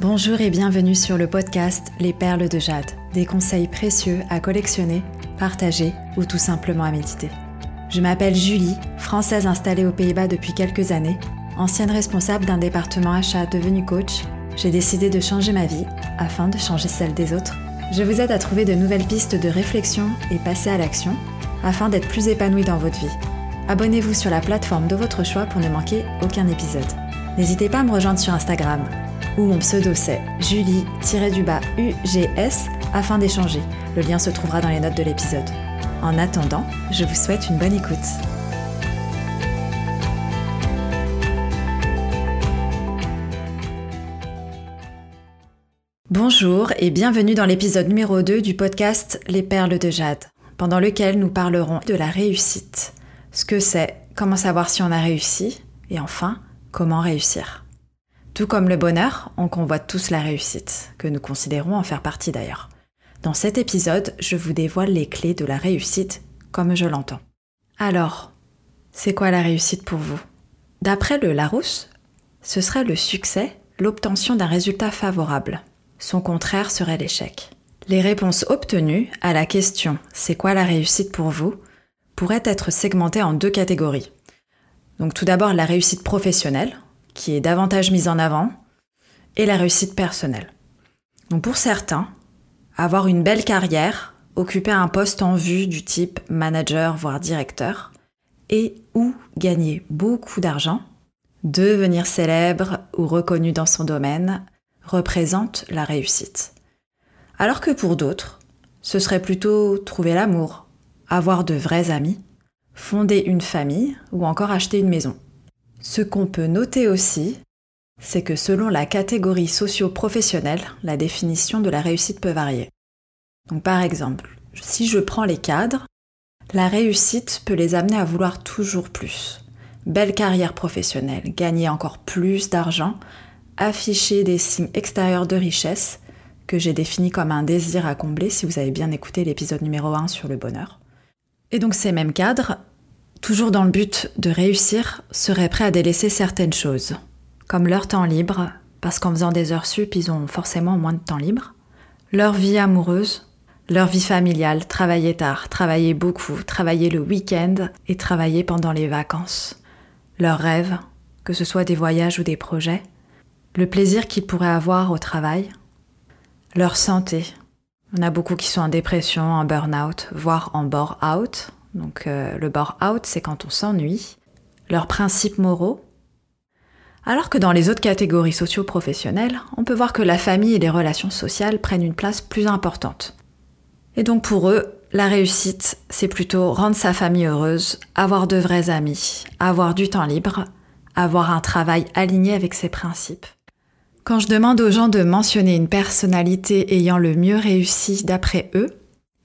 Bonjour et bienvenue sur le podcast Les Perles de Jade, des conseils précieux à collectionner, partager ou tout simplement à méditer. Je m'appelle Julie, française installée aux Pays-Bas depuis quelques années, ancienne responsable d'un département achat devenu coach. J'ai décidé de changer ma vie afin de changer celle des autres. Je vous aide à trouver de nouvelles pistes de réflexion et passer à l'action afin d'être plus épanoui dans votre vie. Abonnez-vous sur la plateforme de votre choix pour ne manquer aucun épisode. N'hésitez pas à me rejoindre sur Instagram où mon pseudo c'est Julie-UGS afin d'échanger. Le lien se trouvera dans les notes de l'épisode. En attendant, je vous souhaite une bonne écoute. Bonjour et bienvenue dans l'épisode numéro 2 du podcast Les perles de jade, pendant lequel nous parlerons de la réussite. Ce que c'est, comment savoir si on a réussi, et enfin, comment réussir. Tout comme le bonheur, on convoite tous la réussite, que nous considérons en faire partie d'ailleurs. Dans cet épisode, je vous dévoile les clés de la réussite comme je l'entends. Alors, c'est quoi la réussite pour vous? D'après le Larousse, ce serait le succès, l'obtention d'un résultat favorable. Son contraire serait l'échec. Les réponses obtenues à la question C'est quoi la réussite pour vous? pourraient être segmentées en deux catégories. Donc tout d'abord la réussite professionnelle, qui est davantage mise en avant, et la réussite personnelle. Pour certains, avoir une belle carrière, occuper un poste en vue du type manager voire directeur, et ou gagner beaucoup d'argent, devenir célèbre ou reconnu dans son domaine, représente la réussite. Alors que pour d'autres, ce serait plutôt trouver l'amour, avoir de vrais amis, fonder une famille ou encore acheter une maison. Ce qu'on peut noter aussi, c'est que selon la catégorie socio-professionnelle, la définition de la réussite peut varier. Donc par exemple, si je prends les cadres, la réussite peut les amener à vouloir toujours plus. Belle carrière professionnelle, gagner encore plus d'argent, afficher des signes extérieurs de richesse, que j'ai définis comme un désir à combler si vous avez bien écouté l'épisode numéro 1 sur le bonheur. Et donc ces mêmes cadres toujours dans le but de réussir, seraient prêts à délaisser certaines choses, comme leur temps libre, parce qu'en faisant des heures sup, ils ont forcément moins de temps libre, leur vie amoureuse, leur vie familiale, travailler tard, travailler beaucoup, travailler le week-end et travailler pendant les vacances, leurs rêves, que ce soit des voyages ou des projets, le plaisir qu'ils pourraient avoir au travail, leur santé. On a beaucoup qui sont en dépression, en burn-out, voire en bore-out, donc euh, le bore-out, c'est quand on s'ennuie, leurs principes moraux. Alors que dans les autres catégories socio-professionnelles, on peut voir que la famille et les relations sociales prennent une place plus importante. Et donc pour eux, la réussite, c'est plutôt rendre sa famille heureuse, avoir de vrais amis, avoir du temps libre, avoir un travail aligné avec ses principes. Quand je demande aux gens de mentionner une personnalité ayant le mieux réussi d'après eux,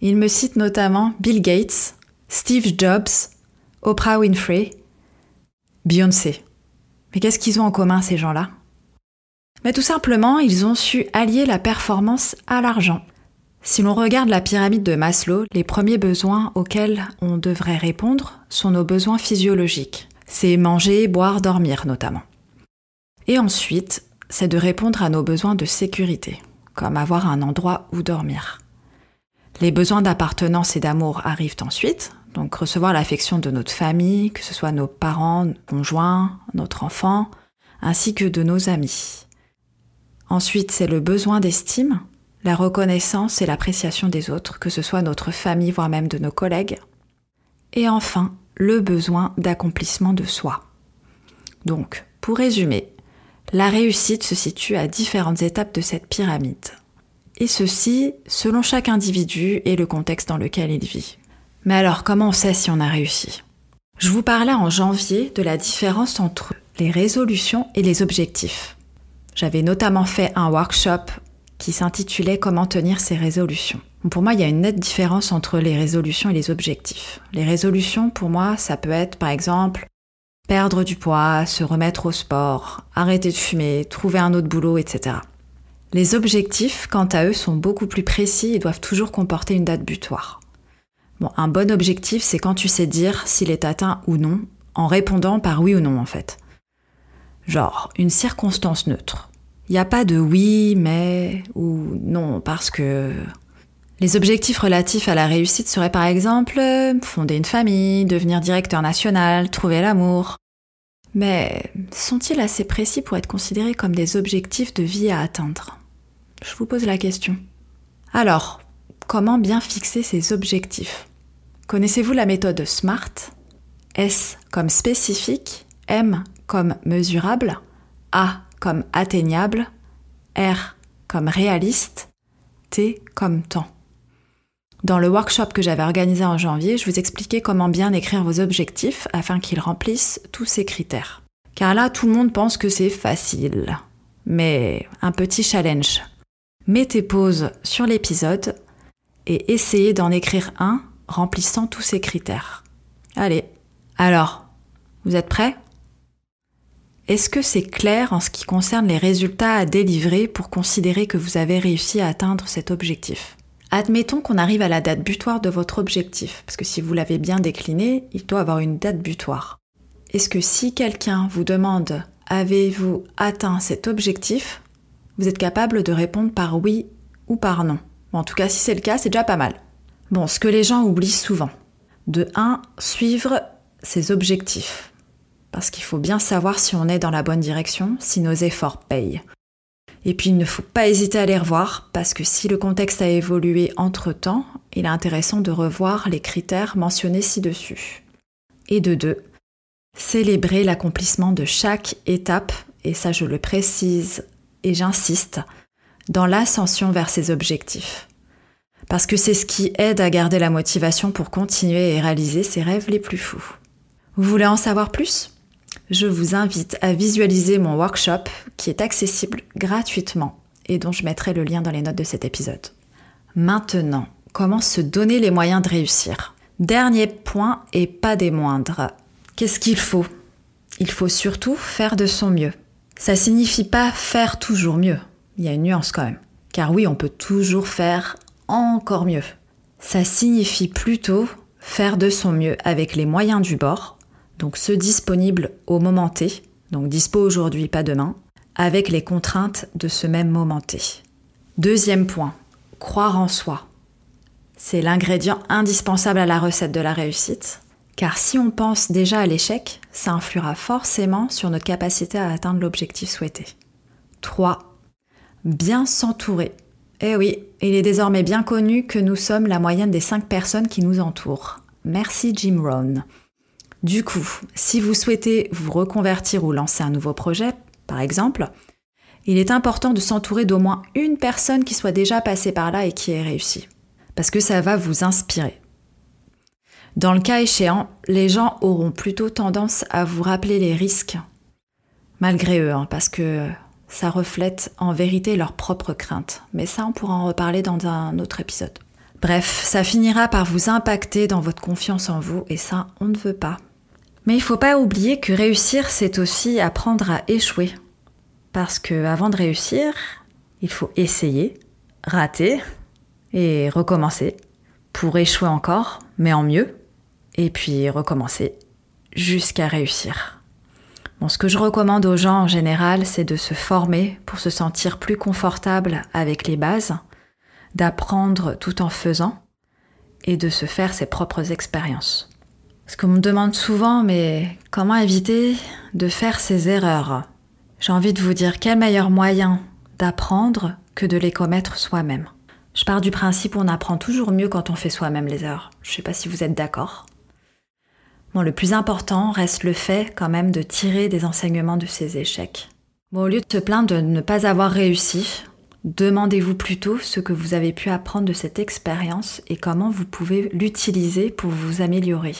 ils me citent notamment Bill Gates, Steve Jobs, Oprah Winfrey, Beyoncé. Mais qu'est-ce qu'ils ont en commun ces gens-là? Mais tout simplement, ils ont su allier la performance à l'argent. Si l'on regarde la pyramide de Maslow, les premiers besoins auxquels on devrait répondre sont nos besoins physiologiques. C'est manger, boire, dormir notamment. Et ensuite, c'est de répondre à nos besoins de sécurité, comme avoir un endroit où dormir. Les besoins d'appartenance et d'amour arrivent ensuite, donc recevoir l'affection de notre famille, que ce soit nos parents, nos conjoints, notre enfant, ainsi que de nos amis. Ensuite, c'est le besoin d'estime, la reconnaissance et l'appréciation des autres, que ce soit notre famille, voire même de nos collègues. Et enfin, le besoin d'accomplissement de soi. Donc, pour résumer, la réussite se situe à différentes étapes de cette pyramide et ceci selon chaque individu et le contexte dans lequel il vit. Mais alors comment on sait si on a réussi? Je vous parlais en janvier de la différence entre les résolutions et les objectifs. J'avais notamment fait un workshop qui s'intitulait Comment tenir ses résolutions. Pour moi, il y a une nette différence entre les résolutions et les objectifs. Les résolutions, pour moi, ça peut être par exemple perdre du poids, se remettre au sport, arrêter de fumer, trouver un autre boulot, etc. Les objectifs, quant à eux, sont beaucoup plus précis et doivent toujours comporter une date butoir. Bon, un bon objectif, c'est quand tu sais dire s'il est atteint ou non, en répondant par oui ou non en fait. Genre, une circonstance neutre. Il n'y a pas de oui, mais ou non, parce que les objectifs relatifs à la réussite seraient par exemple fonder une famille, devenir directeur national, trouver l'amour. Mais sont-ils assez précis pour être considérés comme des objectifs de vie à atteindre? Je vous pose la question. Alors, comment bien fixer ces objectifs? Connaissez-vous la méthode SMART? S comme spécifique, M comme mesurable, A comme atteignable, R comme réaliste, T comme temps. Dans le workshop que j'avais organisé en janvier, je vous expliquais comment bien écrire vos objectifs afin qu'ils remplissent tous ces critères. Car là, tout le monde pense que c'est facile. Mais un petit challenge. Mettez pause sur l'épisode et essayez d'en écrire un remplissant tous ces critères. Allez, alors, vous êtes prêts? Est-ce que c'est clair en ce qui concerne les résultats à délivrer pour considérer que vous avez réussi à atteindre cet objectif? Admettons qu'on arrive à la date butoir de votre objectif, parce que si vous l'avez bien décliné, il doit avoir une date butoir. Est-ce que si quelqu'un vous demande avez-vous atteint cet objectif, vous êtes capable de répondre par oui ou par non En tout cas, si c'est le cas, c'est déjà pas mal. Bon, ce que les gens oublient souvent. De 1, suivre ses objectifs parce qu'il faut bien savoir si on est dans la bonne direction, si nos efforts payent. Et puis il ne faut pas hésiter à les revoir, parce que si le contexte a évolué entre-temps, il est intéressant de revoir les critères mentionnés ci-dessus. Et de deux, célébrer l'accomplissement de chaque étape, et ça je le précise et j'insiste, dans l'ascension vers ses objectifs. Parce que c'est ce qui aide à garder la motivation pour continuer et réaliser ses rêves les plus fous. Vous voulez en savoir plus? Je vous invite à visualiser mon workshop qui est accessible gratuitement et dont je mettrai le lien dans les notes de cet épisode. Maintenant, comment se donner les moyens de réussir? Dernier point et pas des moindres. Qu'est-ce qu'il faut? Il faut surtout faire de son mieux. Ça signifie pas faire toujours mieux. Il y a une nuance quand même. Car oui, on peut toujours faire encore mieux. Ça signifie plutôt faire de son mieux avec les moyens du bord donc ceux disponibles au moment T, donc dispo aujourd'hui, pas demain, avec les contraintes de ce même moment T. Deuxième point, croire en soi. C'est l'ingrédient indispensable à la recette de la réussite, car si on pense déjà à l'échec, ça influera forcément sur notre capacité à atteindre l'objectif souhaité. 3. Bien s'entourer. Eh oui, il est désormais bien connu que nous sommes la moyenne des 5 personnes qui nous entourent. Merci Jim Rohn. Du coup, si vous souhaitez vous reconvertir ou lancer un nouveau projet, par exemple, il est important de s'entourer d'au moins une personne qui soit déjà passée par là et qui ait réussi. Parce que ça va vous inspirer. Dans le cas échéant, les gens auront plutôt tendance à vous rappeler les risques, malgré eux, hein, parce que ça reflète en vérité leurs propres craintes. Mais ça, on pourra en reparler dans un autre épisode. Bref, ça finira par vous impacter dans votre confiance en vous, et ça, on ne veut pas. Mais il faut pas oublier que réussir, c'est aussi apprendre à échouer. Parce que avant de réussir, il faut essayer, rater et recommencer pour échouer encore, mais en mieux, et puis recommencer jusqu'à réussir. Bon, ce que je recommande aux gens en général, c'est de se former pour se sentir plus confortable avec les bases, d'apprendre tout en faisant et de se faire ses propres expériences. Parce qu'on me demande souvent, mais comment éviter de faire ces erreurs? J'ai envie de vous dire quel meilleur moyen d'apprendre que de les commettre soi-même? Je pars du principe qu'on apprend toujours mieux quand on fait soi-même les erreurs. Je ne sais pas si vous êtes d'accord. Bon, le plus important reste le fait quand même de tirer des enseignements de ces échecs. Bon, au lieu de se plaindre de ne pas avoir réussi, demandez-vous plutôt ce que vous avez pu apprendre de cette expérience et comment vous pouvez l'utiliser pour vous améliorer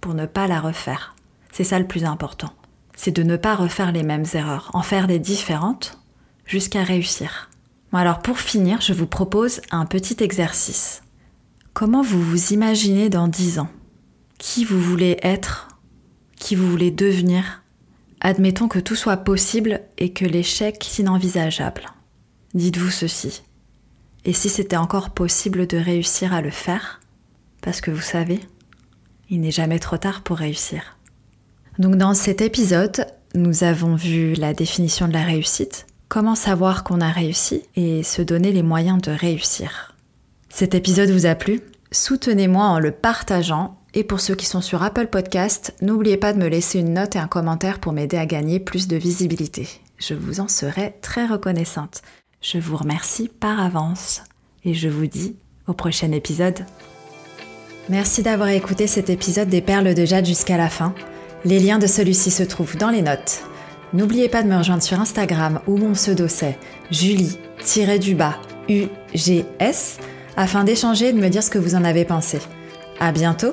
pour ne pas la refaire. C'est ça le plus important. C'est de ne pas refaire les mêmes erreurs, en faire des différentes jusqu'à réussir. alors pour finir, je vous propose un petit exercice. Comment vous vous imaginez dans 10 ans? Qui vous voulez être Qui vous voulez devenir Admettons que tout soit possible et que l'échec inenvisageable. Dites-vous ceci. Et si c'était encore possible de réussir à le faire? Parce que vous savez, il n'est jamais trop tard pour réussir. Donc dans cet épisode, nous avons vu la définition de la réussite, comment savoir qu'on a réussi et se donner les moyens de réussir. Cet épisode vous a plu? Soutenez-moi en le partageant et pour ceux qui sont sur Apple Podcast, n'oubliez pas de me laisser une note et un commentaire pour m'aider à gagner plus de visibilité. Je vous en serai très reconnaissante. Je vous remercie par avance et je vous dis au prochain épisode. Merci d'avoir écouté cet épisode des Perles de Jade jusqu'à la fin. Les liens de celui-ci se trouvent dans les notes. N'oubliez pas de me rejoindre sur Instagram où mon pseudo c'est Julie-du-bas UGS afin d'échanger et de me dire ce que vous en avez pensé. À bientôt